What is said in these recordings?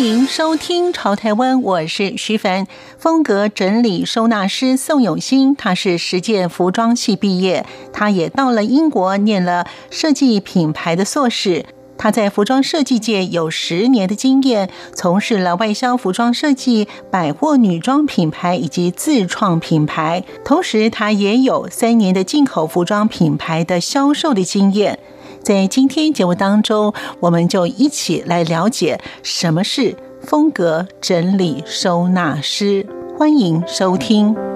欢迎收听《潮台湾》，我是徐凡。风格整理收纳师宋永新，他是实践服装系毕业，他也到了英国念了设计品牌的硕士。他在服装设计界有十年的经验，从事了外销服装设计、百货女装品牌以及自创品牌，同时他也有三年的进口服装品牌的销售的经验。在今天节目当中，我们就一起来了解什么是风格整理收纳师。欢迎收听。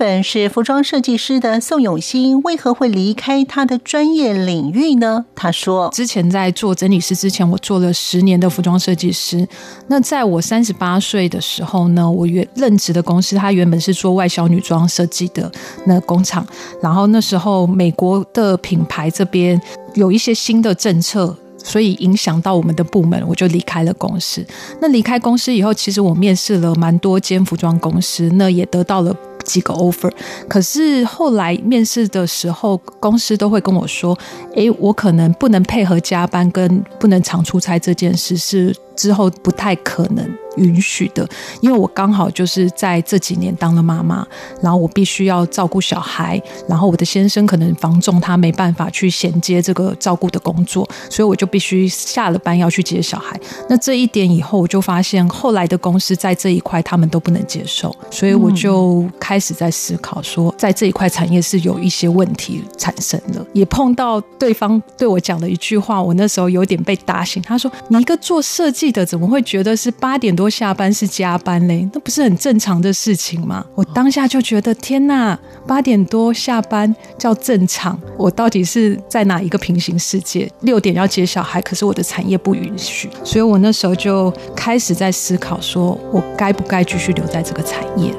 本是服装设计师的宋永新，为何会离开他的专业领域呢？他说：“之前在做整理师之前，我做了十年的服装设计师。那在我三十八岁的时候呢，我原任职的公司，它原本是做外销女装设计的那工厂。然后那时候美国的品牌这边有一些新的政策，所以影响到我们的部门，我就离开了公司。那离开公司以后，其实我面试了蛮多间服装公司，那也得到了。”几个 offer，可是后来面试的时候，公司都会跟我说：“诶，我可能不能配合加班跟不能常出差这件事，是之后不太可能。”允许的，因为我刚好就是在这几年当了妈妈，然后我必须要照顾小孩，然后我的先生可能房重他没办法去衔接这个照顾的工作，所以我就必须下了班要去接小孩。那这一点以后我就发现，后来的公司在这一块他们都不能接受，所以我就开始在思考说，在这一块产业是有一些问题产生了。也碰到对方对我讲的一句话，我那时候有点被打醒。他说：“你一个做设计的，怎么会觉得是八点多下班是加班嘞，那不是很正常的事情吗？我当下就觉得天哪，八点多下班叫正常，我到底是在哪一个平行世界？六点要接小孩，可是我的产业不允许，所以我那时候就开始在思考，说我该不该继续留在这个产业。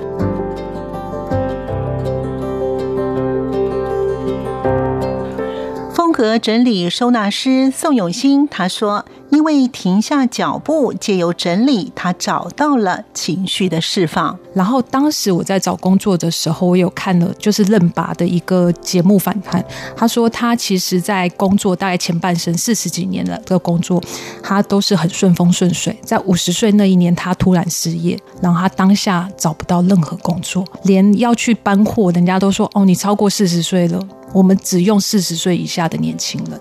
风格整理收纳师宋永新他说。因为停下脚步，借由整理，他找到了情绪的释放。然后当时我在找工作的时候，我有看了就是任拔的一个节目访谈。他说他其实，在工作大概前半生四十几年了的工作，他都是很顺风顺水。在五十岁那一年，他突然失业，然后他当下找不到任何工作，连要去搬货，人家都说：“哦，你超过四十岁了。”我们只用四十岁以下的年轻人，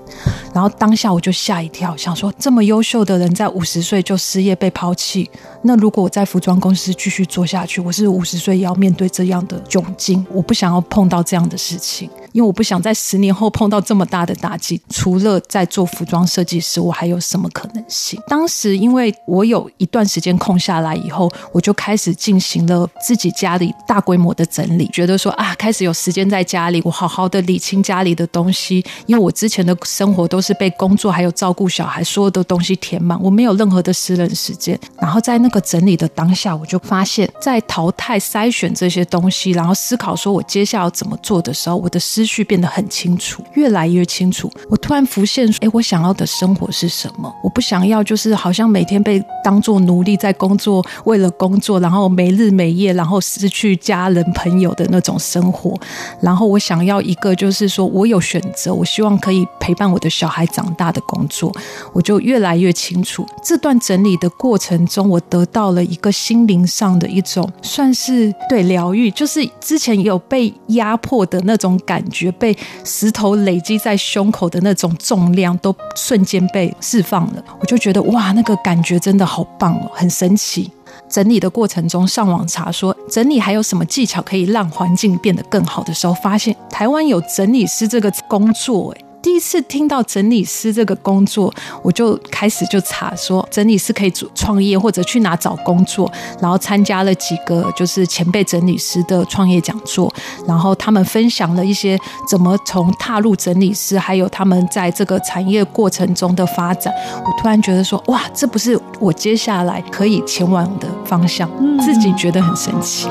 然后当下我就吓一跳，想说这么优秀的人在五十岁就失业被抛弃，那如果我在服装公司继续做下去，我是五十岁也要面对这样的窘境，我不想要碰到这样的事情。因为我不想在十年后碰到这么大的打击。除了在做服装设计师，我还有什么可能性？当时因为我有一段时间空下来以后，我就开始进行了自己家里大规模的整理，觉得说啊，开始有时间在家里，我好好的理清家里的东西。因为我之前的生活都是被工作还有照顾小孩所有的东西填满，我没有任何的私人时间。然后在那个整理的当下，我就发现，在淘汰筛选这些东西，然后思考说我接下来要怎么做的时候，我的思绪变得很清楚，越来越清楚。我突然浮现，哎，我想要的生活是什么？我不想要就是好像每天被当作奴隶在工作，为了工作，然后没日没夜，然后失去家人朋友的那种生活。然后我想要一个就是说我有选择，我希望可以陪伴我的小孩长大的工作。我就越来越清楚。这段整理的过程中，我得到了一个心灵上的一种算是对疗愈，就是之前有被压迫的那种感觉。觉被石头累积在胸口的那种重量都瞬间被释放了，我就觉得哇，那个感觉真的好棒哦，很神奇。整理的过程中，上网查说整理还有什么技巧可以让环境变得更好的时候，发现台湾有整理师这个工作，哎。第一次听到整理师这个工作，我就开始就查说整理师可以做创业或者去哪找工作，然后参加了几个就是前辈整理师的创业讲座，然后他们分享了一些怎么从踏入整理师，还有他们在这个产业过程中的发展。我突然觉得说，哇，这不是我接下来可以前往的方向，自己觉得很神奇。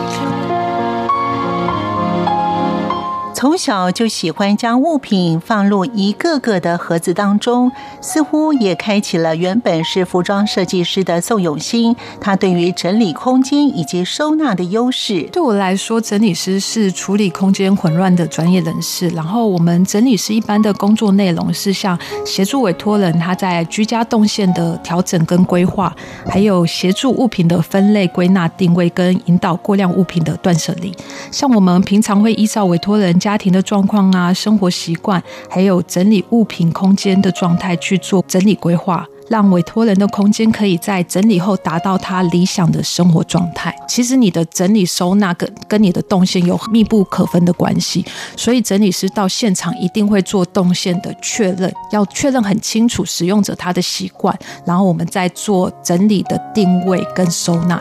从小就喜欢将物品放入一个个的盒子当中，似乎也开启了原本是服装设计师的宋永新，他对于整理空间以及收纳的优势。对我来说，整理师是处理空间混乱的专业人士。然后，我们整理师一般的工作内容是像协助委托人他在居家动线的调整跟规划，还有协助物品的分类、归纳、定位跟引导过量物品的断舍离。像我们平常会依照委托人家家庭的状况啊、生活习惯，还有整理物品空间的状态去做整理规划，让委托人的空间可以在整理后达到他理想的生活状态。其实你的整理收纳跟跟你的动线有密不可分的关系，所以整理师到现场一定会做动线的确认，要确认很清楚使用者他的习惯，然后我们再做整理的定位跟收纳。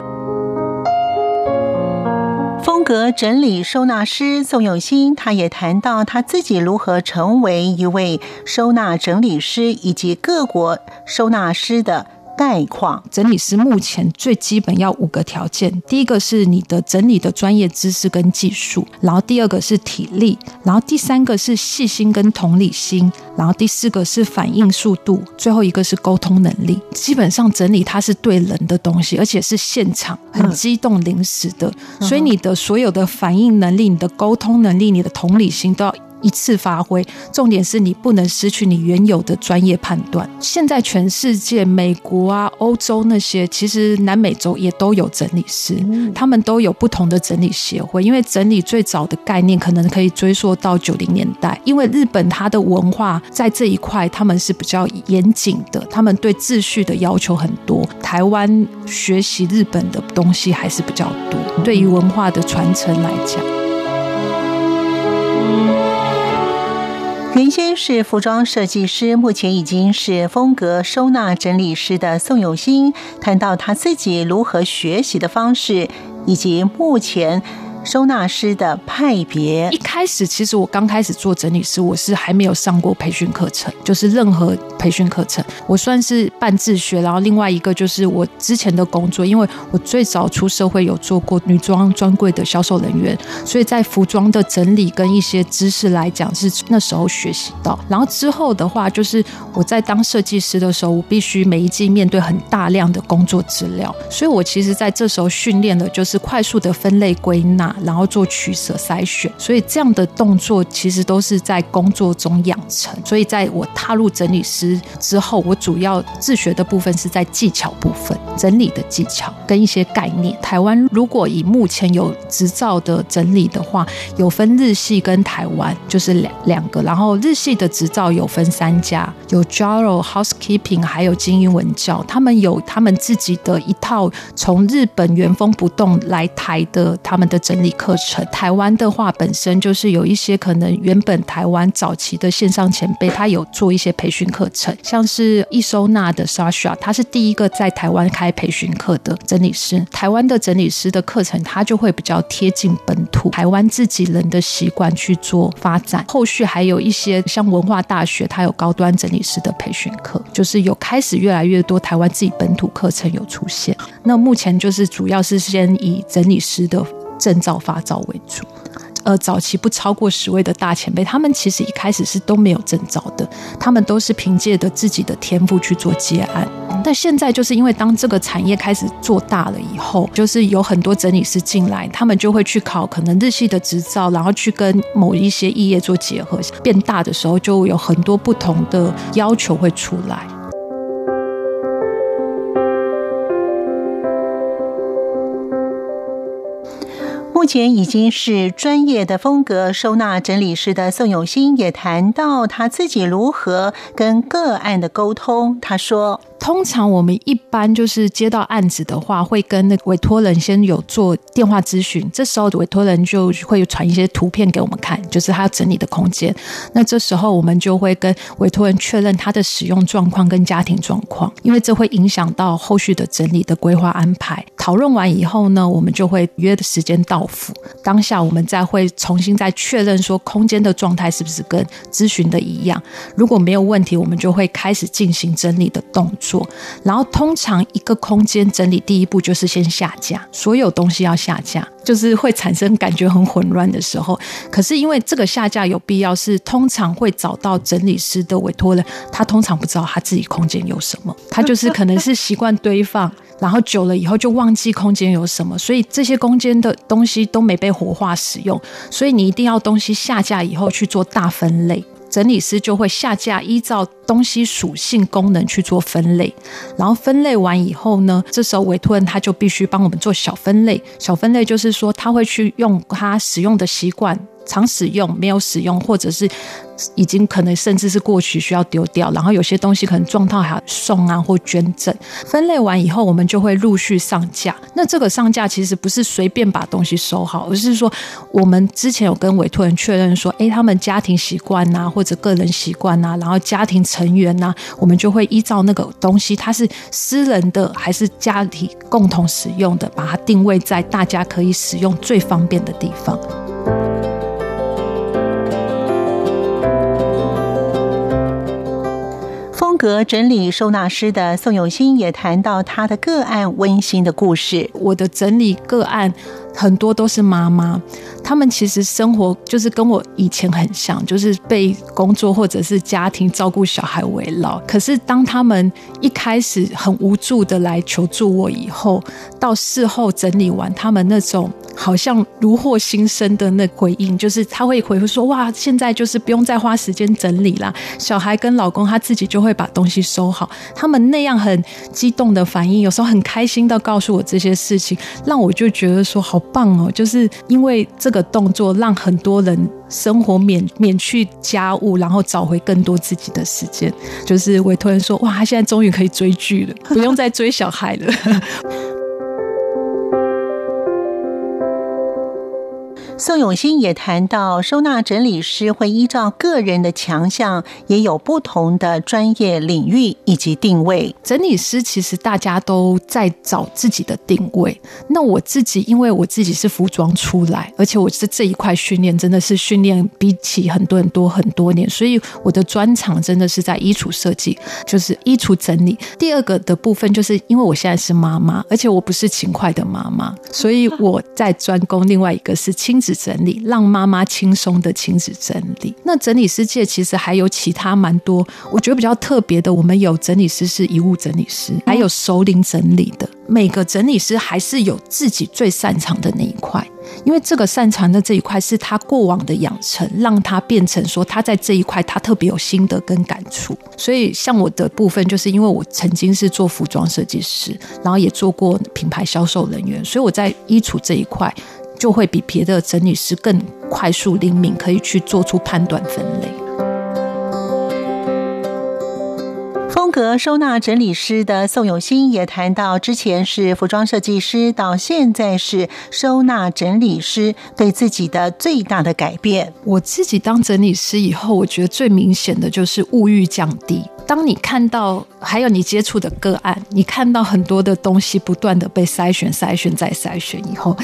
和整理收纳师宋永新，他也谈到他自己如何成为一位收纳整理师，以及各国收纳师的。概况，整理师目前最基本要五个条件，第一个是你的整理的专业知识跟技术，然后第二个是体力，然后第三个是细心跟同理心，然后第四个是反应速度，最后一个是沟通能力。基本上整理它是对人的东西，而且是现场很激动临时的，所以你的所有的反应能力、你的沟通能力、你的同理心都要。一次发挥，重点是你不能失去你原有的专业判断。现在全世界，美国啊、欧洲那些，其实南美洲也都有整理师，他们都有不同的整理协会。因为整理最早的概念可能可以追溯到九零年代，因为日本它的文化在这一块他们是比较严谨的，他们对秩序的要求很多。台湾学习日本的东西还是比较多，对于文化的传承来讲。原先是服装设计师，目前已经是风格收纳整理师的宋永新，谈到他自己如何学习的方式，以及目前。收纳师的派别，一开始其实我刚开始做整理师，我是还没有上过培训课程，就是任何培训课程，我算是半自学。然后另外一个就是我之前的工作，因为我最早出社会有做过女装专柜的销售人员，所以在服装的整理跟一些知识来讲是那时候学习到。然后之后的话，就是我在当设计师的时候，我必须每一季面对很大量的工作资料，所以我其实在这时候训练了就是快速的分类归纳。然后做取舍筛选，所以这样的动作其实都是在工作中养成。所以在我踏入整理师之后，我主要自学的部分是在技巧部分，整理的技巧跟一些概念。台湾如果以目前有执照的整理的话，有分日系跟台湾，就是两两个。然后日系的执照有分三家，有 Jaro Housekeeping，还有精英文教，他们有他们自己的一套从日本原封不动来台的他们的整理课程，台湾的话本身就是有一些可能原本台湾早期的线上前辈，他有做一些培训课程，像是易收纳的 Sasha，他是第一个在台湾开培训课的整理师。台湾的整理师的课程，他就会比较贴近本土台湾自己人的习惯去做发展。后续还有一些像文化大学，它有高端整理师的培训课，就是有开始越来越多台湾自己本土课程有出现。那目前就是主要是先以整理师的。证照发照为主，呃，早期不超过十位的大前辈，他们其实一开始是都没有证照的，他们都是凭借着自己的天赋去做接案。但现在就是因为当这个产业开始做大了以后，就是有很多整理师进来，他们就会去考可能日系的执照，然后去跟某一些异业做结合，变大的时候就有很多不同的要求会出来。目前已经是专业的风格收纳整理师的宋永新也谈到他自己如何跟个案的沟通。他说。通常我们一般就是接到案子的话，会跟那委托人先有做电话咨询，这时候委托人就会传一些图片给我们看，就是他整理的空间。那这时候我们就会跟委托人确认他的使用状况跟家庭状况，因为这会影响到后续的整理的规划安排。讨论完以后呢，我们就会约的时间到府，当下我们再会重新再确认说空间的状态是不是跟咨询的一样。如果没有问题，我们就会开始进行整理的动作。然后通常一个空间整理第一步就是先下架，所有东西要下架，就是会产生感觉很混乱的时候。可是因为这个下架有必要，是通常会找到整理师的委托人，他通常不知道他自己空间有什么，他就是可能是习惯堆放。然后久了以后就忘记空间有什么，所以这些空间的东西都没被活化使用，所以你一定要东西下架以后去做大分类，整理师就会下架，依照东西属性功能去做分类，然后分类完以后呢，这时候委托人他就必须帮我们做小分类，小分类就是说他会去用他使用的习惯。常使用、没有使用，或者是已经可能甚至是过去需要丢掉，然后有些东西可能状态还要送啊或捐赠。分类完以后，我们就会陆续上架。那这个上架其实不是随便把东西收好，而是说我们之前有跟委托人确认说，诶，他们家庭习惯呐，或者个人习惯呐，然后家庭成员呐，我们就会依照那个东西，它是私人的还是家庭共同使用的，把它定位在大家可以使用最方便的地方。格整理收纳师的宋永新也谈到他的个案温馨的故事。我的整理个案很多都是妈妈，他们其实生活就是跟我以前很像，就是被工作或者是家庭照顾小孩围绕。可是当他们一开始很无助的来求助我以后，到事后整理完，他们那种。好像如获新生的那回应，就是他会回复说：“哇，现在就是不用再花时间整理啦，小孩跟老公他自己就会把东西收好。”他们那样很激动的反应，有时候很开心的告诉我这些事情，让我就觉得说好棒哦！就是因为这个动作，让很多人生活免免去家务，然后找回更多自己的时间。就是委托人说：“哇，他现在终于可以追剧了，不用再追小孩了。”宋永新也谈到，收纳整理师会依照个人的强项，也有不同的专业领域以及定位。整理师其实大家都在找自己的定位。那我自己，因为我自己是服装出来，而且我是这一块训练真的是训练比起很多人多很多年，所以我的专长真的是在衣橱设计，就是衣橱整理。第二个的部分，就是因为我现在是妈妈，而且我不是勤快的妈妈，所以我在专攻另外一个是亲子。整理，让妈妈轻松的亲子整理。那整理师界其实还有其他蛮多，我觉得比较特别的。我们有整理师是遗物整理师，还有熟龄整理的。每个整理师还是有自己最擅长的那一块，因为这个擅长的这一块是他过往的养成，让他变成说他在这一块他特别有心得跟感触。所以像我的部分，就是因为我曾经是做服装设计师，然后也做过品牌销售人员，所以我在衣橱这一块。就会比别的整理师更快速灵敏，可以去做出判断分类。风格收纳整理师的宋永新也谈到，之前是服装设计师，到现在是收纳整理师，对自己的最大的改变。我自己当整理师以后，我觉得最明显的就是物欲降低。当你看到，还有你接触的个案，你看到很多的东西不断的被筛选、筛选再筛选以后。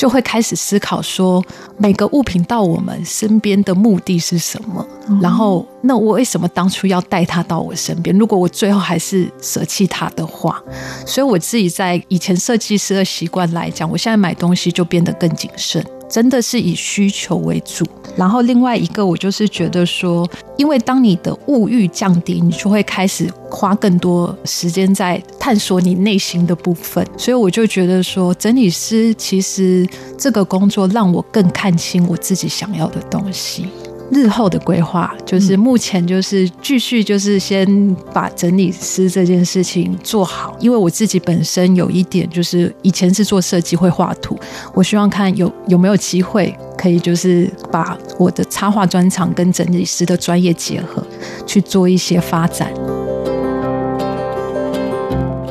就会开始思考说，每个物品到我们身边的目的是什么？然后，那我为什么当初要带它到我身边？如果我最后还是舍弃它的话，所以我自己在以前设计师的习惯来讲，我现在买东西就变得更谨慎。真的是以需求为主，然后另外一个我就是觉得说，因为当你的物欲降低，你就会开始花更多时间在探索你内心的部分，所以我就觉得说，整理师其实这个工作让我更看清我自己想要的东西。日后的规划就是目前就是继续就是先把整理师这件事情做好，因为我自己本身有一点就是以前是做设计会画图，我希望看有有没有机会可以就是把我的插画专长跟整理师的专业结合去做一些发展。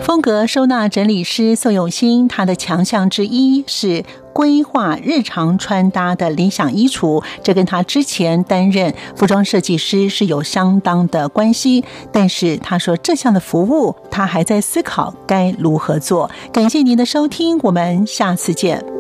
风格收纳整理师宋永新，他的强项之一是规划日常穿搭的理想衣橱，这跟他之前担任服装设计师是有相当的关系。但是他说这项的服务，他还在思考该如何做。感谢您的收听，我们下次见。